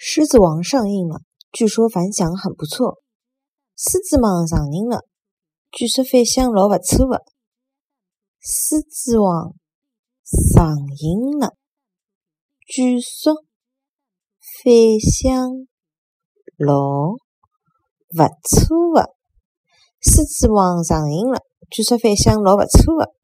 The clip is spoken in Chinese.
狮子王上映了，据说反响很不错。狮子王上映了，据说反响老不错的。狮子王上映了，据说反响老不错的。狮子王上映了，据说反响老不错的。